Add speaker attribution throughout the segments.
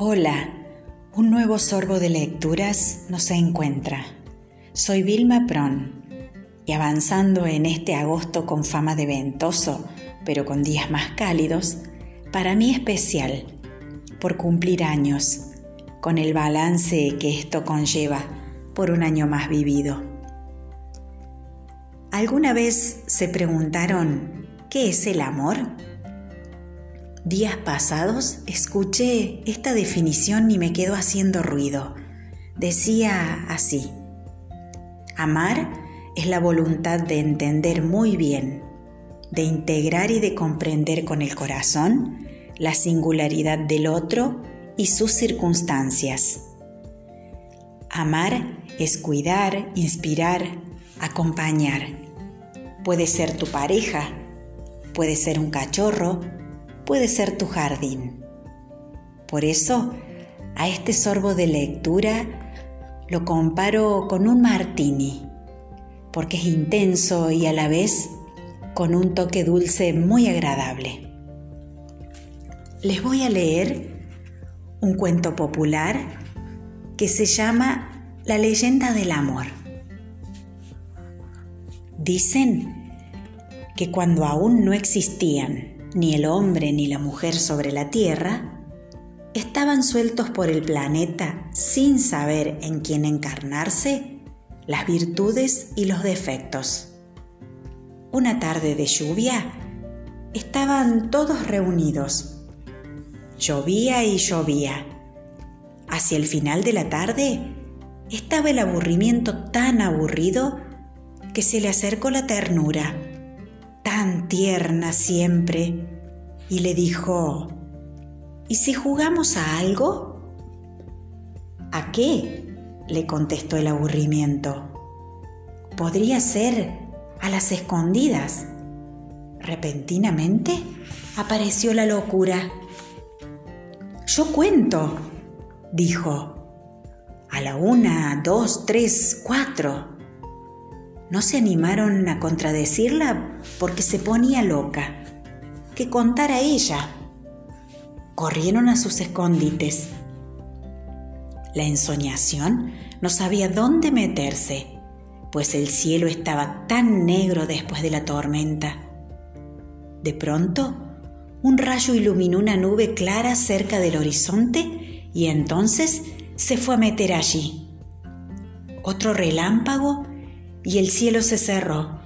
Speaker 1: Hola, un nuevo sorbo de lecturas nos encuentra. Soy Vilma Pron y avanzando en este agosto con fama de ventoso, pero con días más cálidos, para mí especial, por cumplir años, con el balance que esto conlleva por un año más vivido. ¿Alguna vez se preguntaron qué es el amor? Días pasados escuché esta definición y me quedó haciendo ruido. Decía así, amar es la voluntad de entender muy bien, de integrar y de comprender con el corazón la singularidad del otro y sus circunstancias. Amar es cuidar, inspirar, acompañar. Puede ser tu pareja, puede ser un cachorro, puede ser tu jardín. Por eso, a este sorbo de lectura lo comparo con un martini, porque es intenso y a la vez con un toque dulce muy agradable. Les voy a leer un cuento popular que se llama La leyenda del amor. Dicen que cuando aún no existían ni el hombre ni la mujer sobre la Tierra, estaban sueltos por el planeta sin saber en quién encarnarse las virtudes y los defectos. Una tarde de lluvia, estaban todos reunidos. Llovía y llovía. Hacia el final de la tarde, estaba el aburrimiento tan aburrido que se le acercó la ternura tan tierna siempre, y le dijo, ¿y si jugamos a algo? ¿A qué? le contestó el aburrimiento. Podría ser a las escondidas. Repentinamente apareció la locura. Yo cuento, dijo. A la una, dos, tres, cuatro no se animaron a contradecirla porque se ponía loca. Que contara ella. Corrieron a sus escondites. La ensoñación no sabía dónde meterse, pues el cielo estaba tan negro después de la tormenta. De pronto, un rayo iluminó una nube clara cerca del horizonte y entonces se fue a meter allí. Otro relámpago y el cielo se cerró.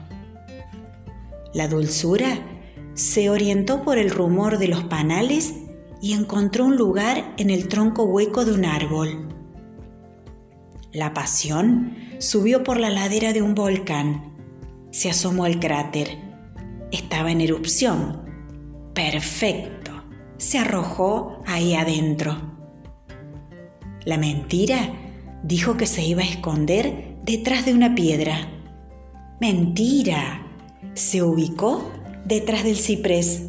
Speaker 1: La dulzura se orientó por el rumor de los panales y encontró un lugar en el tronco hueco de un árbol. La pasión subió por la ladera de un volcán. Se asomó al cráter. Estaba en erupción. Perfecto. Se arrojó ahí adentro. La mentira dijo que se iba a esconder detrás de una piedra. Mentira. Se ubicó detrás del ciprés.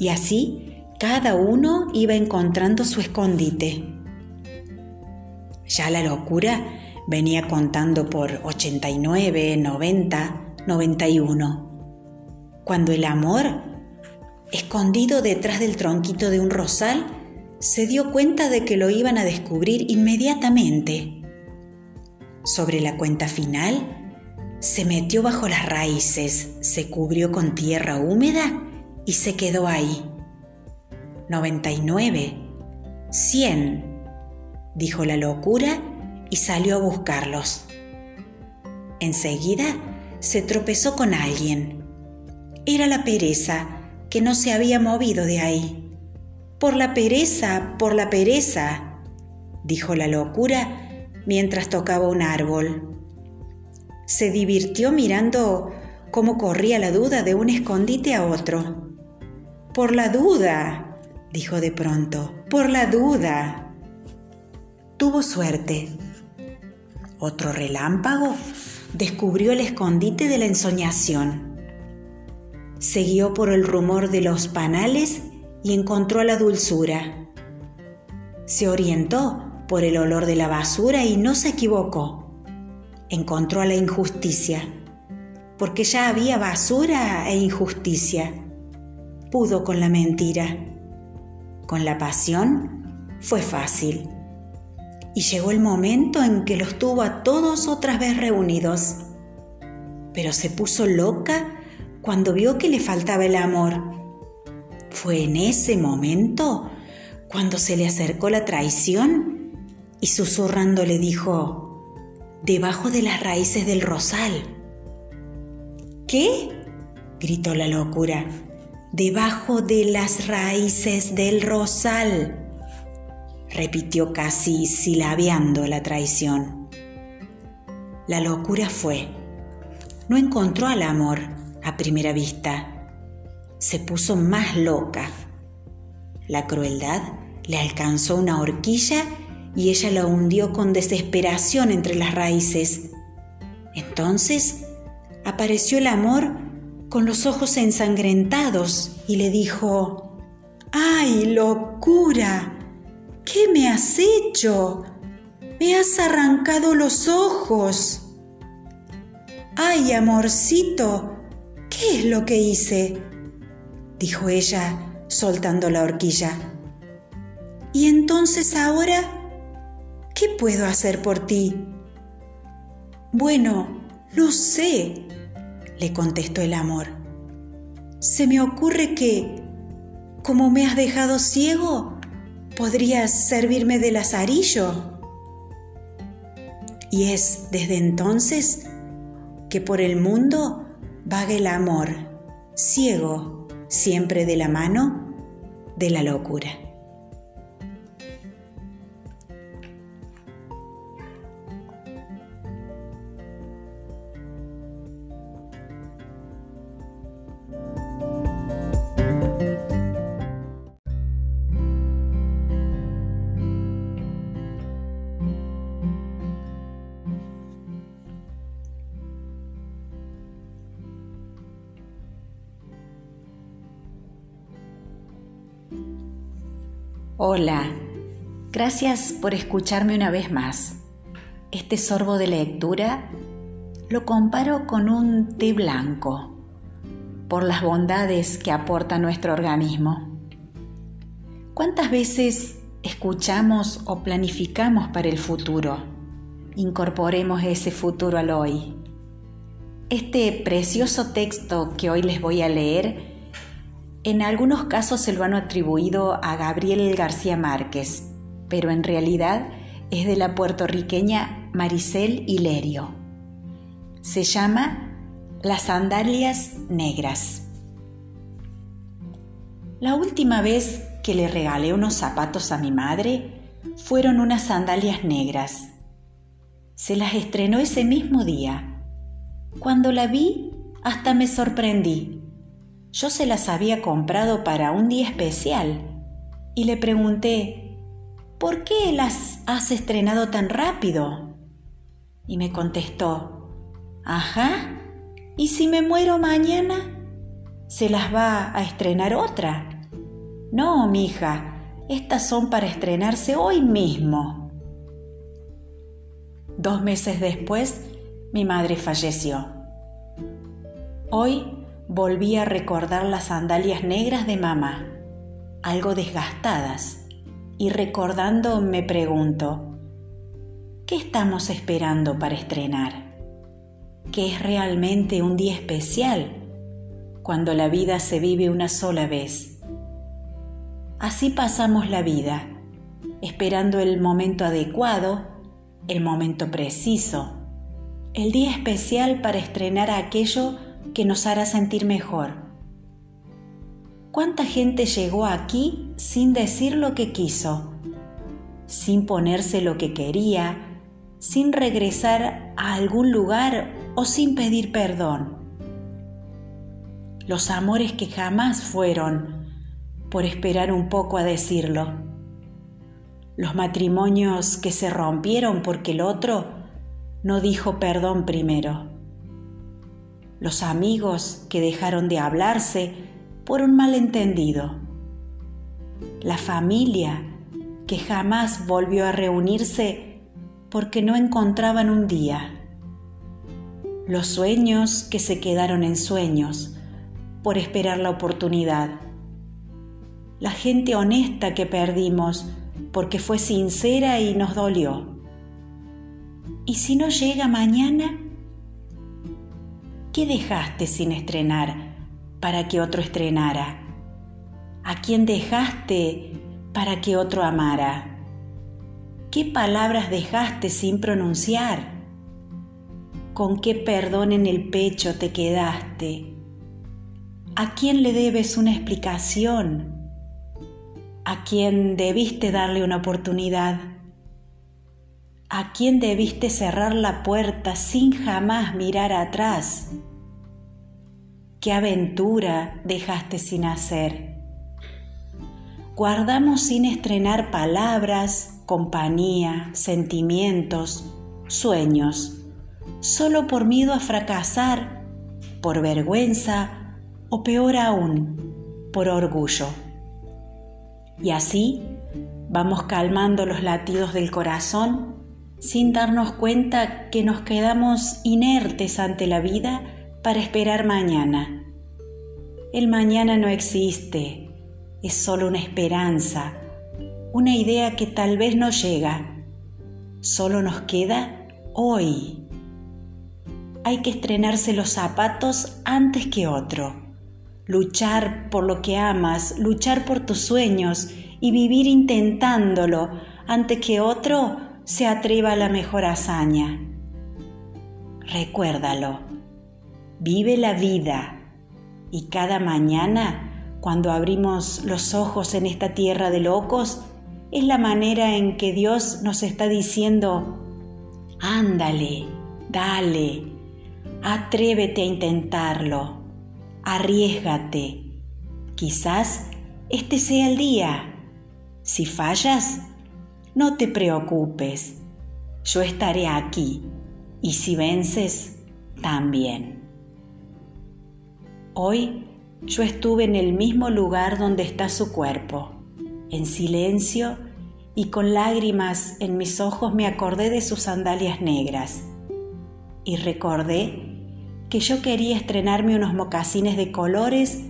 Speaker 1: Y así cada uno iba encontrando su escondite. Ya la locura venía contando por 89, 90, 91. Cuando el amor, escondido detrás del tronquito de un rosal, se dio cuenta de que lo iban a descubrir inmediatamente sobre la cuenta final, se metió bajo las raíces, se cubrió con tierra húmeda y se quedó ahí. 99, 100, dijo la locura y salió a buscarlos. Enseguida se tropezó con alguien. Era la pereza que no se había movido de ahí. Por la pereza, por la pereza, dijo la locura mientras tocaba un árbol. Se divirtió mirando cómo corría la duda de un escondite a otro. Por la duda, dijo de pronto, por la duda. Tuvo suerte. Otro relámpago descubrió el escondite de la ensoñación. Siguió por el rumor de los panales y encontró la dulzura. Se orientó por el olor de la basura y no se equivocó. Encontró la injusticia, porque ya había basura e injusticia. Pudo con la mentira. Con la pasión, fue fácil. Y llegó el momento en que los tuvo a todos otra vez reunidos. Pero se puso loca cuando vio que le faltaba el amor. Fue en ese momento cuando se le acercó la traición y susurrando le dijo, debajo de las raíces del rosal. ¿Qué? gritó la locura. Debajo de las raíces del rosal repitió casi silabeando la traición. La locura fue. No encontró al amor a primera vista. Se puso más loca. La crueldad le alcanzó una horquilla y ella la hundió con desesperación entre las raíces. Entonces apareció el amor con los ojos ensangrentados y le dijo, ¡ay, locura! ¿Qué me has hecho? Me has arrancado los ojos. Ay, amorcito, ¿qué es lo que hice? dijo ella, soltando la horquilla. ¿Y entonces ahora qué puedo hacer por ti? Bueno, no sé, le contestó el amor. Se me ocurre que, como me has dejado ciego, ¿Podrías servirme de lazarillo? Y es desde entonces que por el mundo vaga el amor, ciego, siempre de la mano de la locura.
Speaker 2: Hola, gracias por escucharme una vez más. Este sorbo de lectura lo comparo con un té blanco, por las bondades que aporta nuestro organismo. ¿Cuántas veces escuchamos o planificamos para el futuro? Incorporemos ese futuro al hoy. Este precioso texto que hoy les voy a leer en algunos casos se lo han atribuido a Gabriel García Márquez, pero en realidad es de la puertorriqueña Maricel Hilerio. Se llama Las sandalias negras. La última vez que le regalé unos zapatos a mi madre fueron unas sandalias negras. Se las estrenó ese mismo día. Cuando la vi, hasta me sorprendí yo se las había comprado para un día especial y le pregunté, ¿por qué las has estrenado tan rápido? Y me contestó, ajá, ¿y si me muero mañana? ¿Se las va a estrenar otra? No, mija, estas son para estrenarse hoy mismo. Dos meses después, mi madre falleció. Hoy volví a recordar las sandalias negras de mamá, algo desgastadas, y recordando me pregunto, ¿qué estamos esperando para estrenar? ¿Qué es realmente un día especial cuando la vida se vive una sola vez? Así pasamos la vida, esperando el momento adecuado, el momento preciso, el día especial para estrenar aquello que nos hará sentir mejor. ¿Cuánta gente llegó aquí sin decir lo que quiso, sin ponerse lo que quería, sin regresar a algún lugar o sin pedir perdón? Los amores que jamás fueron por esperar un poco a decirlo. Los matrimonios que se rompieron porque el otro no dijo perdón primero los amigos que dejaron de hablarse por un malentendido, la familia que jamás volvió a reunirse porque no encontraban un día, los sueños que se quedaron en sueños por esperar la oportunidad, la gente honesta que perdimos porque fue sincera y nos dolió. ¿Y si no llega mañana? ¿Qué dejaste sin estrenar para que otro estrenara? ¿A quién dejaste para que otro amara? ¿Qué palabras dejaste sin pronunciar? ¿Con qué perdón en el pecho te quedaste? ¿A quién le debes una explicación? ¿A quién debiste darle una oportunidad? ¿A quién debiste cerrar la puerta sin jamás mirar atrás? ¿Qué aventura dejaste sin hacer? Guardamos sin estrenar palabras, compañía, sentimientos, sueños, solo por miedo a fracasar, por vergüenza o peor aún, por orgullo. Y así vamos calmando los latidos del corazón sin darnos cuenta que nos quedamos inertes ante la vida para esperar mañana. El mañana no existe, es solo una esperanza, una idea que tal vez no llega. Solo nos queda hoy. Hay que estrenarse los zapatos antes que otro, luchar por lo que amas, luchar por tus sueños y vivir intentándolo antes que otro se atreva a la mejor hazaña. Recuérdalo, vive la vida y cada mañana, cuando abrimos los ojos en esta tierra de locos, es la manera en que Dios nos está diciendo, ándale, dale, atrévete a intentarlo, arriesgate. Quizás este sea el día. Si fallas, no te preocupes, yo estaré aquí y si vences, también. Hoy yo estuve en el mismo lugar donde está su cuerpo, en silencio y con lágrimas en mis ojos me acordé de sus sandalias negras y recordé que yo quería estrenarme unos mocasines de colores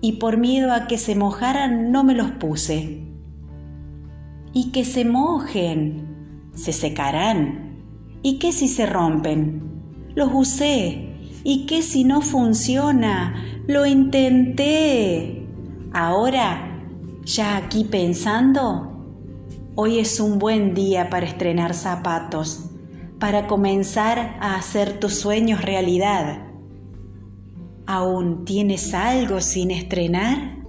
Speaker 2: y por miedo a que se mojaran no me los puse y que se mojen, se secarán. ¿Y qué si se rompen? Los usé. ¿Y qué si no funciona? Lo intenté. Ahora, ya aquí pensando, hoy es un buen día para estrenar zapatos, para comenzar a hacer tus sueños realidad. ¿Aún tienes algo sin estrenar?